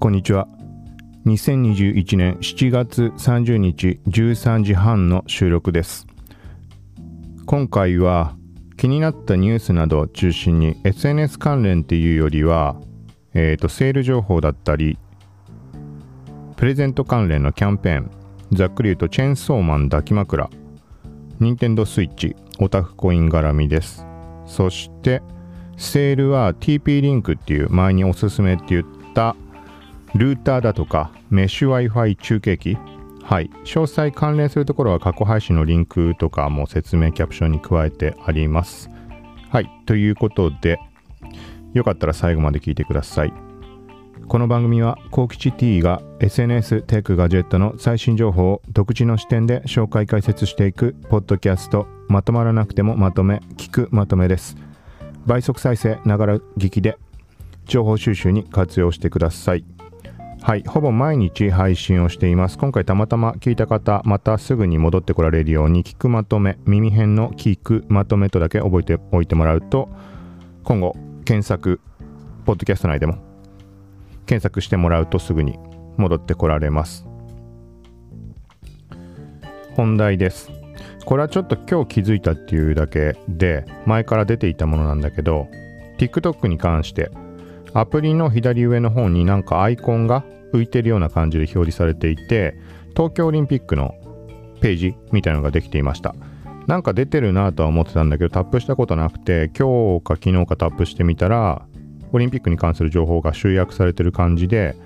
こんにちは。2021年7月30日13時半の収録です。今回は気になったニュースなどを中心に SNS 関連っていうよりは、えーと、セール情報だったり、プレゼント関連のキャンペーン、ざっくり言うとチェーンソーマン抱き枕、ニンテンドースイッチ、オタフコイン絡みです。そして、セールは TP リンクっていう前におすすめって言ったルーターだとか、メッシュ Wi-Fi 中継機、はい、詳細関連するところは過去配信のリンクとかも説明キャプションに加えてあります。はい、ということで、よかったら最後まで聞いてください。この番組は、コウキチ T が SNS、テック、ガジェットの最新情報を独自の視点で紹介解説していくポッドキャスト、まとまらなくてもまとめ、聞くまとめです。倍速再生、ながら聞きで情報収集に活用してください。はい、ほぼ毎日配信をしています。今回たまたま聞いた方、またすぐに戻ってこられるように、聞くまとめ、耳辺の聞くまとめとだけ覚えておいてもらうと、今後、検索、ポッドキャスト内でも、検索してもらうとすぐに戻ってこられます。本題です。これはちょっと今日気づいたっていうだけで、前から出ていたものなんだけど、TikTok に関して、アプリの左上の方になんかアイコンが浮いてるような感じで表示されていて東京オリンピックのページみたいのができていました。なんか出てるなとは思ってたんだけどタップしたことなくて今日か昨日かタップしてみたらオリンピックに関する情報が集約されてる感じで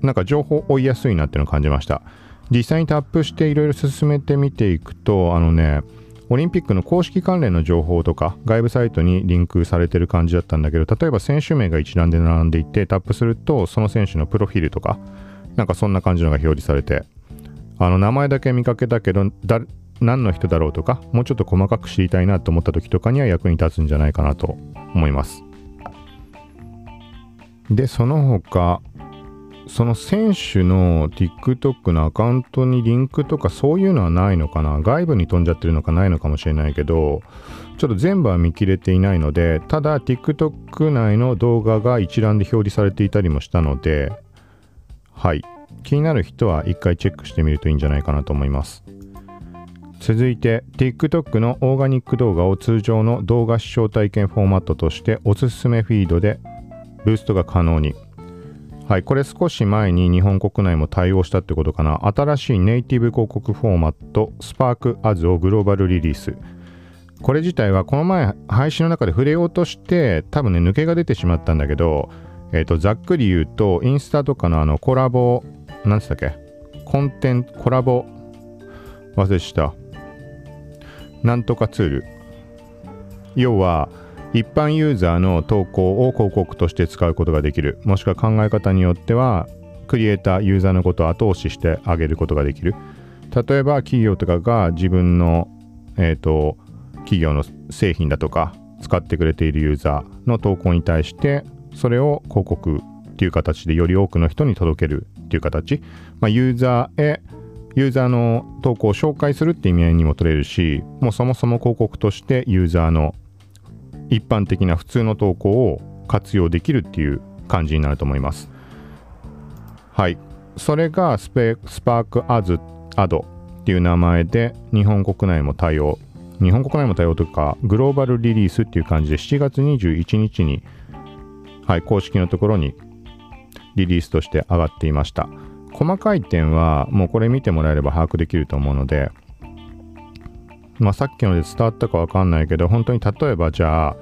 なんか情報追いやすいなっていうのを感じました。実際にタップしていろいろ進めてみていくとあのねオリンピックの公式関連の情報とか外部サイトにリンクされてる感じだったんだけど例えば選手名が一覧で並んでいてタップするとその選手のプロフィールとかなんかそんな感じのが表示されてあの名前だけ見かけたけど何の人だろうとかもうちょっと細かく知りたいなと思った時とかには役に立つんじゃないかなと思います。でその他その選手の TikTok のアカウントにリンクとかそういうのはないのかな？外部に飛んじゃってるのかないのかもしれないけどちょっと全部は見切れていないのでただ TikTok 内の動画が一覧で表示されていたりもしたのではい。気になる人は一回チェックしてみるといいんじゃないかなと思います。続いて TikTok のオーガニック動画を通常の動画視聴体験フォーマットとしておすすめフィードでブーストが可能に。はい、これ少し前に日本国内も対応したってことかな。新しいネイティブ広告フォーマット、Spark Ads をグローバルリリース。これ自体はこの前配信の中で触れようとして多分ね抜けが出てしまったんだけど、えっ、ー、とざっくり言うとインスタとかのあのコラボ何つったっけ？コンテンツコラボ？忘れした。なんとかツール。要は一般ユーザーの投稿を広告として使うことができる。もしくは考え方によってはクリエイターユーザーのことを後押ししてあげることができる。例えば企業とかが自分の、えーと、企業の製品だとか使ってくれているユーザーの投稿に対してそれを広告っていう形でより多くの人に届けるっていう形、まあ、ユーザーへユーザーの投稿を紹介するって意味合いにも取れるしもうそもそも広告としてユーザーの一般的な普通の投稿を活用できるっていう感じになると思います。はい。それがスペスパークアズアドっていう名前で日本国内も対応。日本国内も対応というかグローバルリリースっていう感じで7月21日に、はい、公式のところにリリースとして上がっていました。細かい点はもうこれ見てもらえれば把握できると思うのでまあ、さっきので伝わったかわかんないけど、本当に例えばじゃあ、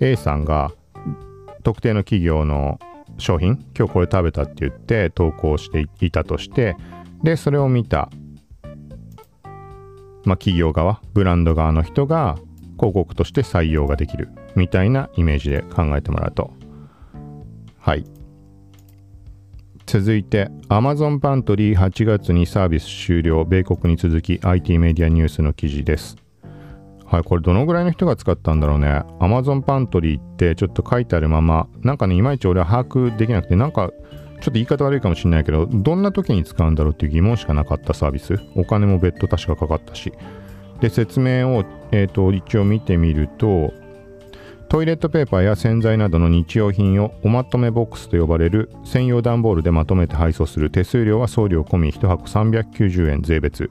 A さんが特定の企業の商品、今日これ食べたって言って投稿していたとして、で、それを見た、まあ、企業側、ブランド側の人が広告として採用ができるみたいなイメージで考えてもらうと。はい。続いて Amazon パントリー8月にサービス終了。米国に続き IT メディアニュースの記事です。はいこれどのぐらいの人が使ったんだろうね。Amazon パントリーってちょっと書いてあるままなんかねいまいち俺は把握できなくてなんかちょっと言い方悪いかもしれないけどどんな時に使うんだろうっていう疑問しかなかったサービス。お金も別途確かかかったし。で説明を、えーと、一応見てみるとトイレットペーパーや洗剤などの日用品をおまとめボックスと呼ばれる専用段ボールでまとめて配送する手数料は送料込み1箱390円税別。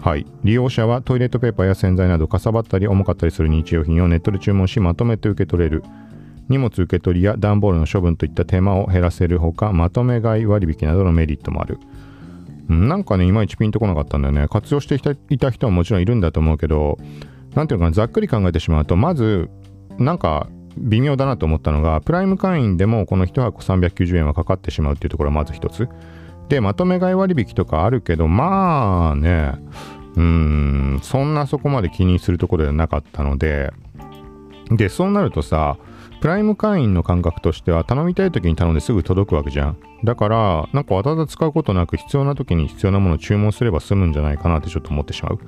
はい。利用者はトイレットペーパーや洗剤などかさばったり重かったりする日用品をネットで注文しまとめて受け取れる。荷物受け取りや段ボールの処分といった手間を減らせるほかまとめ買い割引などのメリットもある。なんかねいまいちピンとこなかったんだよね。活用していた人はもちろんいるんだと思うけど何ていうのかなざっくり考えてしまうとまずなんか微妙だなと思ったのがプライム会員でもこの1箱390円はかかってしまうっていうところはまず一つ。でまとめ買い割引とかあるけどまあねうんそんなそこまで気にするところではなかったので。でそうなるとさプライム会員の感覚としては頼みたい時に頼んですぐ届くわけじゃん。だからなんかわざわざ使うことなく必要な時に必要なものを注文すれば済むんじゃないかなってちょっと思ってしまう。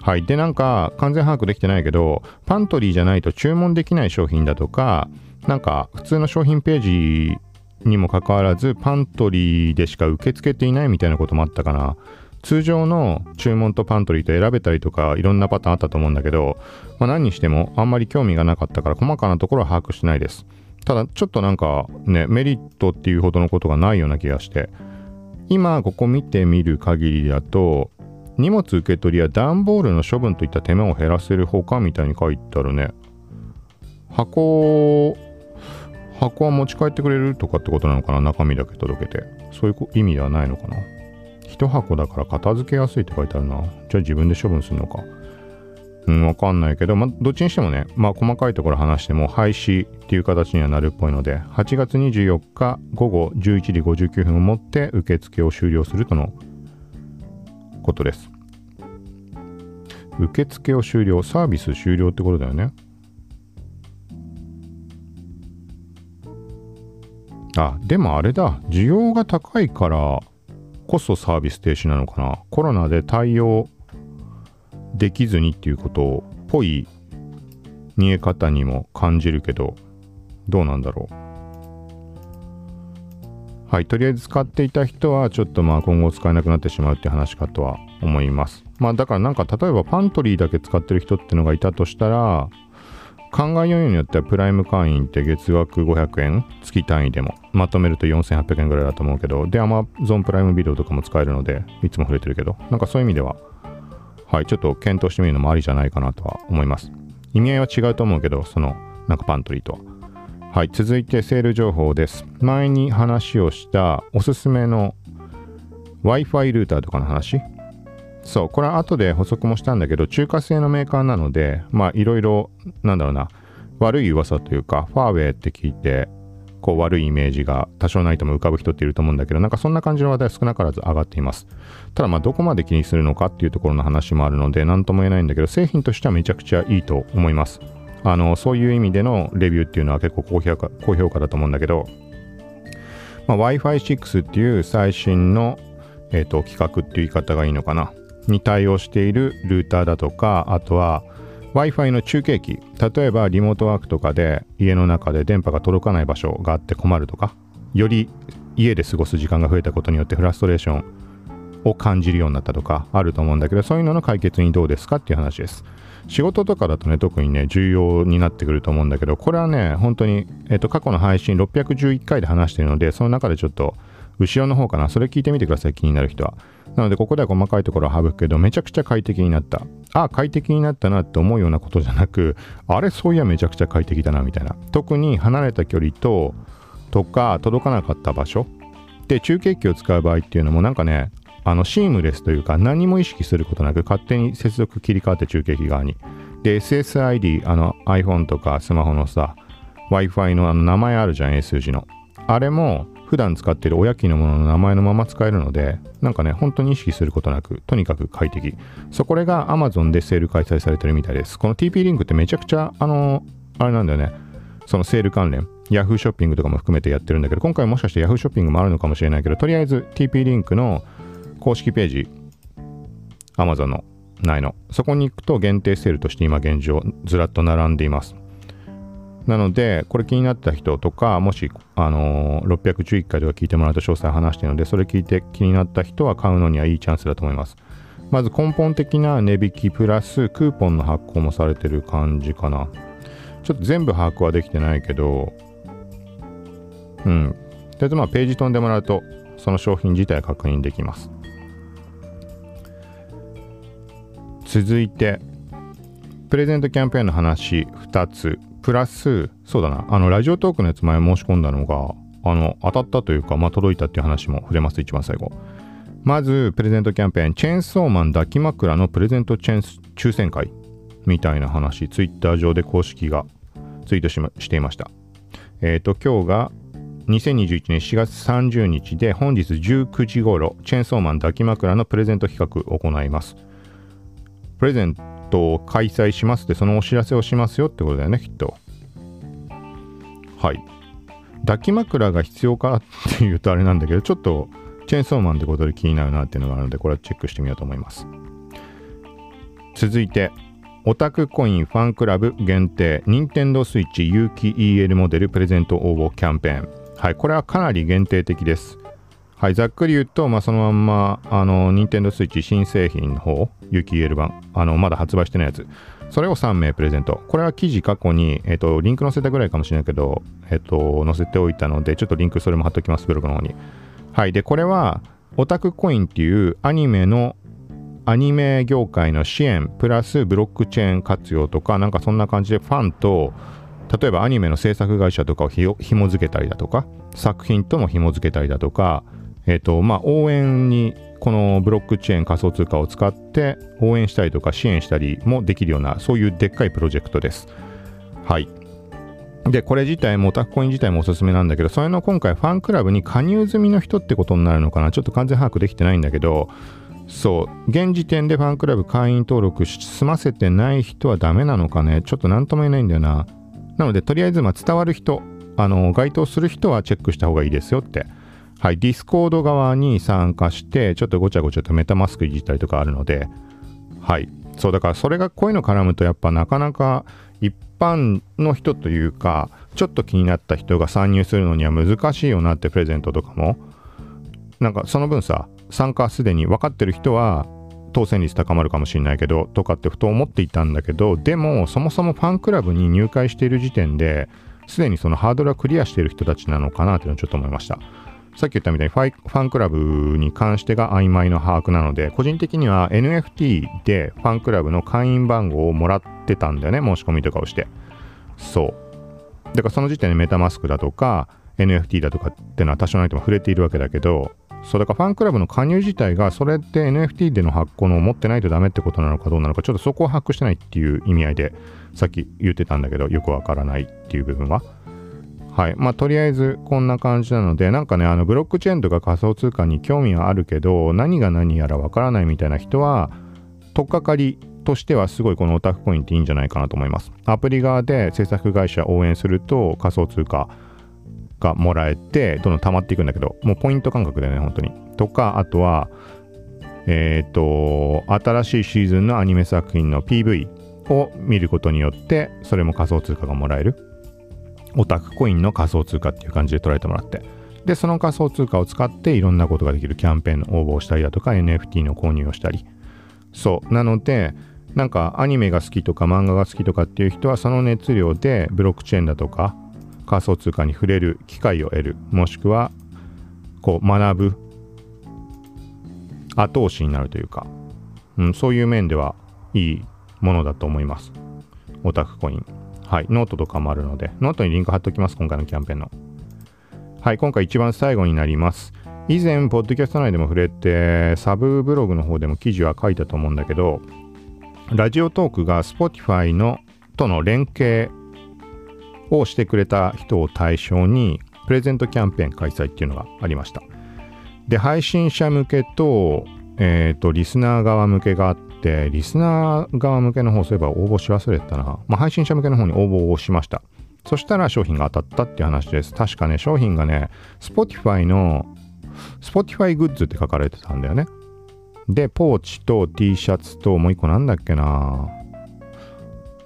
はい。で、なんか、完全把握できてないけど、パントリーじゃないと注文できない商品だとか、なんか、普通の商品ページにもかかわらず、パントリーでしか受け付けていないみたいなこともあったかな。通常の注文とパントリーと選べたりとか、いろんなパターンあったと思うんだけど、まあ、何にしてもあんまり興味がなかったから、細かなところは把握してないです。ただ、ちょっとなんかね、メリットっていうほどのことがないような気がして、今ここ見てみる限りだと、荷物受け取りや段ボールの処分といった手間を減らせるほかみたいに書いてあるね。箱、箱は持ち帰ってくれるとかってことなのかな？中身だけ届けて。そういう意味ではないのかな？一箱だから片付けやすいって書いてあるな。じゃあ自分で処分するのか。うん、わかんないけど、まあ、どっちにしてもね、まあ、細かいところ話しても廃止っていう形にはなるっぽいので、8月24日午後11時59分をもって受付を終了するとのことです。受付を終了、サービス終了ってことだよね。あ、でもあれだ、需要が高いからこそサービス停止なのかな。コロナで対応できずにっていうことっぽい見え方にも感じるけど、どうなんだろう。はい、とりあえず使っていた人はちょっとまあ今後使えなくなってしまうって話かとは思います。まあだからなんか例えばパントリーだけ使ってる人ってのがいたとしたら考えようによってはプライム会員って月額500円月単位でもまとめると4800円ぐらいだと思うけどで Amazon プライムビデオとかも使えるのでいつも触れてるけどなんかそういう意味でははいちょっと検討してみるのもありじゃないかなとは思います意味合いは違うと思うけどそのなんかパントリーとははい、続いてセール情報です。前に話をしたおすすめの Wi-Fi ルーターとかの話。そう、これは後で補足もしたんだけど、中華製のメーカーなので、まあいろいろ、なんだろうな、悪い噂というか、ファーウェイって聞いて、こう悪いイメージが多少ないとも浮かぶ人っていると思うんだけど、なんかそんな感じの話題は少なからず上がっています。ただまあどこまで気にするのかっていうところの話もあるので、何とも言えないんだけど、製品としてはめちゃくちゃいいと思います。あのそういう意味でのレビューっていうのは結構高評価高評価だと思うんだけど、まあ、Wi-Fi6 っていう最新の、えーと、規格っていう言い方がいいのかな？に対応しているルーターだとかあとは Wi-Fi の中継機。例えばリモートワークとかで家の中で電波が届かない場所があって困るとかより家で過ごす時間が増えたことによってフラストレーションを感じるようになったとかあると思うんだけどそういうのの解決にどうですかっていう話です。仕事とかだとね、特にね、重要になってくると思うんだけど、これはね、本当に、えっと、過去の配信611回で話してるので、その中でちょっと、後ろの方かな、それ聞いてみてください、気になる人は。なので、ここでは細かいところは省くけど、めちゃくちゃ快適になった。ああ、快適になったなって思うようなことじゃなく、あれ、そういやめちゃくちゃ快適だな、みたいな。特に離れた距離と、とか、届かなかった場所。で、中継機を使う場合っていうのも、なんかね、あのシームレスというか何も意識することなく勝手に接続切り替わって中継機側に。で、SSID、あの iPhone とかスマホのさ、Wi-Fi のあの名前あるじゃん、A 数字の。あれも普段使ってる親機のものの名前のまま使えるので、なんかね、本当に意識することなく、とにかく快適。そこれが Amazon でセール開催されてるみたいです。この TP リンクってめちゃくちゃ、あの、あれなんだよね。そのセール関連。Yahoo ショッピングとかも含めてやってるんだけど、今回もしかして Yahoo ショッピングもあるのかもしれないけど、とりあえず TP リンクの公式ページ、Amazon のないの。そこに行くと限定セールとして今現状ずらっと並んでいます。なので、これ気になった人とか、もし、あのー、611回とか聞いてもらうと詳細話してるので、それ聞いて気になった人は買うのにはいいチャンスだと思います。まず根本的な値引きプラスクーポンの発行もされてる感じかな。ちょっと全部把握はできてないけど、うん。とりあえずまあページ飛んでもらうと、その商品自体確認できます。続いて、プレゼントキャンペーンの話2つ、プラス、そうだな、あの、ラジオトークのやつ前申し込んだのが、あの、当たったというか、まあ、届いたっていう話も触れます、一番最後。まず、プレゼントキャンペーン、チェーンソーマン抱き枕のプレゼントチェーン抽選会みたいな話、ツイッター上で公式がツイートし,、ま、していました。えっ、ー、と、今日が2021年4月30日で、本日19時頃、チェーンソーマン抱き枕のプレゼント企画を行います。プレゼントを開催しますって、そのお知らせをしますよってことだよね、きっと。はい。抱き枕が必要かっていうとあれなんだけど、ちょっとチェーンソーマンってことで気になるなっていうのがあるので、これはチェックしてみようと思います。続いて、オタクコインファンクラブ限定、任天堂スイッチ有機 EL モデルプレゼント応募キャンペーン。はい、これはかなり限定的です。はい、ざっくり言うと、まあ、そのまんま、あの、任天堂スイッチ新製品の方、有機 EL 版、あの、まだ発売してないやつ。それを3名プレゼント。これは記事過去に、えっ、と、リンク載せたぐらいかもしれないけど、えっ、と、載せておいたので、ちょっとリンクそれも貼っときます、ブログの方に。はい。で、これは、オタクコインっていうアニメの、アニメ業界の支援、プラスブロックチェーン活用とか、なんかそんな感じでファンと、例えばアニメの制作会社とかをひも付けたりだとか、作品とも紐付けたりだとか、えっ、ー、と、まあ、応援にこのブロックチェーン仮想通貨を使って応援したりとか支援したりもできるような、そういうでっかいプロジェクトです。はい。で、これ自体もオタクコイン自体もおすすめなんだけど、それの今回ファンクラブに加入済みの人ってことになるのかな？ちょっと完全把握できてないんだけど、そう、現時点でファンクラブ会員登録済ませてない人はダメなのかね？ちょっと何とも言えないんだよな。なので、とりあえずま伝わる人、あの、該当する人はチェックした方がいいですよって。はい、ディスコード側に参加して、ちょっとごちゃごちゃとメタマスクいじったりとかあるので、はい。そう、だからそれがこういうの絡むとやっぱなかなか一般の人というか、ちょっと気になった人が参入するのには難しいよなってプレゼントとかも。なんかその分さ、参加すでに分かってる人は当選率高まるかもしれないけど、とかってふと思っていたんだけど、でもそもそもファンクラブに入会している時点で、すでにそのハードルはクリアしている人たちなのかなっていうのをちょっと思いました。さっき言ったみたいにファイファンクラブに関してが曖昧の把握なので、個人的には NFT でファンクラブの会員番号をもらってたんだよね、申し込みとかをして。そう。だからその時点でメタマスクだとか NFT だとかっていうのは多少ないとも触れているわけだけど、そうだからファンクラブの加入自体がそれって NFT での発行のを持ってないとダメってことなのかどうなのかちょっとそこを把握してないっていう意味合いでさっき言ってたんだけどよくわからないっていう部分ははい。まあ、とりあえずこんな感じなので、なんかね、あの、ブロックチェーンとか仮想通貨に興味はあるけど、何が何やらわからないみたいな人は、とっかかりとしてはすごいこのオタクコインっていいんじゃないかなと思います。アプリ側で制作会社応援すると仮想通貨がもらえて、どんどん溜まっていくんだけど、もうポイント感覚でね、本当に。とか、あとは、えっ、ー、と、新しいシーズンのアニメ作品の PV を見ることによって、それも仮想通貨がもらえる。オタクコインの仮想通貨っていう感じで捉えてもらって。で、その仮想通貨を使っていろんなことができるキャンペーンの応募をしたりだとか、NFT の購入をしたり。そう。なので、なんかアニメが好きとか漫画が好きとかっていう人はその熱量でブロックチェーンだとか仮想通貨に触れる機会を得る。もしくは、こう学ぶ後押しになるというか、うん、そういう面ではいいものだと思います。オタクコイン。はい、ノートとかもあるので、ノートにリンク貼っておきます、今回のキャンペーンの。はい、今回一番最後になります。以前、ポッドキャスト内でも触れて、サブブログの方でも記事は書いたと思うんだけど、ラジオトークが Spotify のとの連携をしてくれた人を対象に、プレゼントキャンペーン開催っていうのがありました。で、配信者向けと、えっ、ー、と、リスナー側向けがあっ、でリスナー側向けの方、そういえば応募し忘れてたな。まあ、配信者向けの方に応募をしました。そしたら商品が当たったっていう話です。確かね、商品がね、Spotify の、Spotify グッズって書かれてたんだよね。で、ポーチと T シャツと、もう一個なんだっけな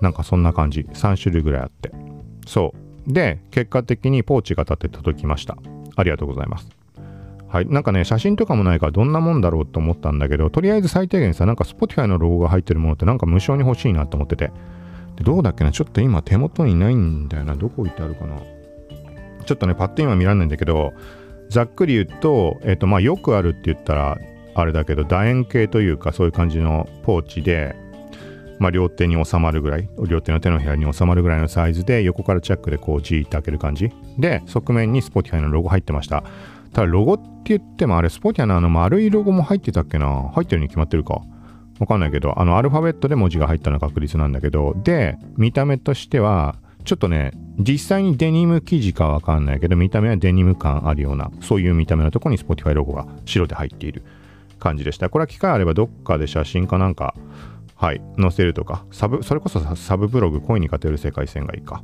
なんかそんな感じ。3種類ぐらいあって。そう。で、結果的にポーチが当たって届きました。ありがとうございます。はい。なんかね、写真とかもないからどんなもんだろうと思ったんだけど、とりあえず最低限さ、なんか Spotify のロゴが入ってるものってなんか無償に欲しいなと思ってて。で、どうだっけな？ちょっと今手元にないんだよな。どこ置いてあるかな？ちょっとね、パッと今見られないんだけど、ざっくり言うと、えっ、と、まあ、よくあるって言ったら、あれだけど、楕円形というか、そういう感じのポーチで、まあ、両手に収まるぐらい、両手の手のひらに収まるぐらいのサイズで、横からチャックでこう、じーって開ける感じ。で、側面に Spotify のロゴ入ってました。ただ、ロゴって言っても、あれ、Spotify のあの丸いロゴも入ってたっけな？入ってるに決まってるか。わかんないけど、あの、アルファベットで文字が入ったのは確率なんだけど、で、見た目としては、ちょっとね、実際にデニム生地かわかんないけど、見た目はデニム感あるような、そういう見た目のとこに Spotify ロゴが白で入っている感じでした。これは機会あればどっかで写真かなんか、はい、載せるとか、サブ、それこそサブブログ、恋に勝てる世界線がいいか。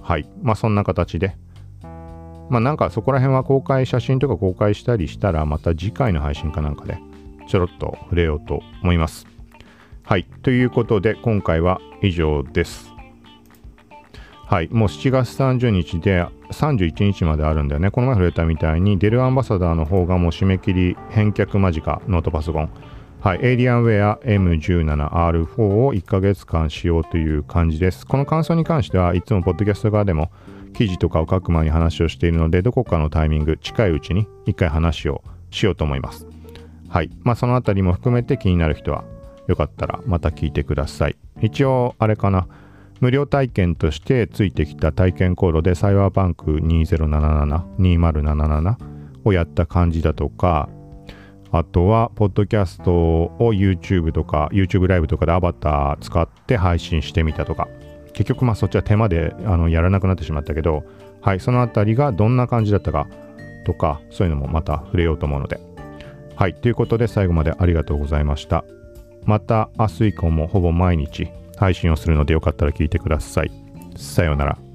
はい。まあそんな形で。まあなんかそこら辺は公開、写真とか公開したりしたら、また次回の配信かなんかで、ちょろっと触れようと思います。はい。ということで、今回は以上です。はい、もう7月30日で31日まであるんだよね。この前触れたみたいに、デルアンバサダーの方がもう締め切り返却間近、ノートパソコン。はい、エイリアンウェア M17R4 を1ヶ月間使用という感じです。この感想に関してはいつもポッドキャスト側でも記事とかを書く前に話をしているので、どこかのタイミング、近いうちに1回話をしようと思います。はい、まあそのあたりも含めて気になる人はよかったらまた聞いてください。一応、あれかな。無料体験としてついてきた体験コードでサイバーバンク2077、2077をやった感じだとか、あとは、ポッドキャストを YouTube とか、YouTube ライブとかでアバター使って配信してみたとか、結局、まあそっちは手間であのやらなくなってしまったけど、はい、その辺りがどんな感じだったかとか、そういうのもまた触れようと思うので。はい、ということで最後までありがとうございました。また明日以降もほぼ毎日配信をするのでよかったら聞いてください。さようなら。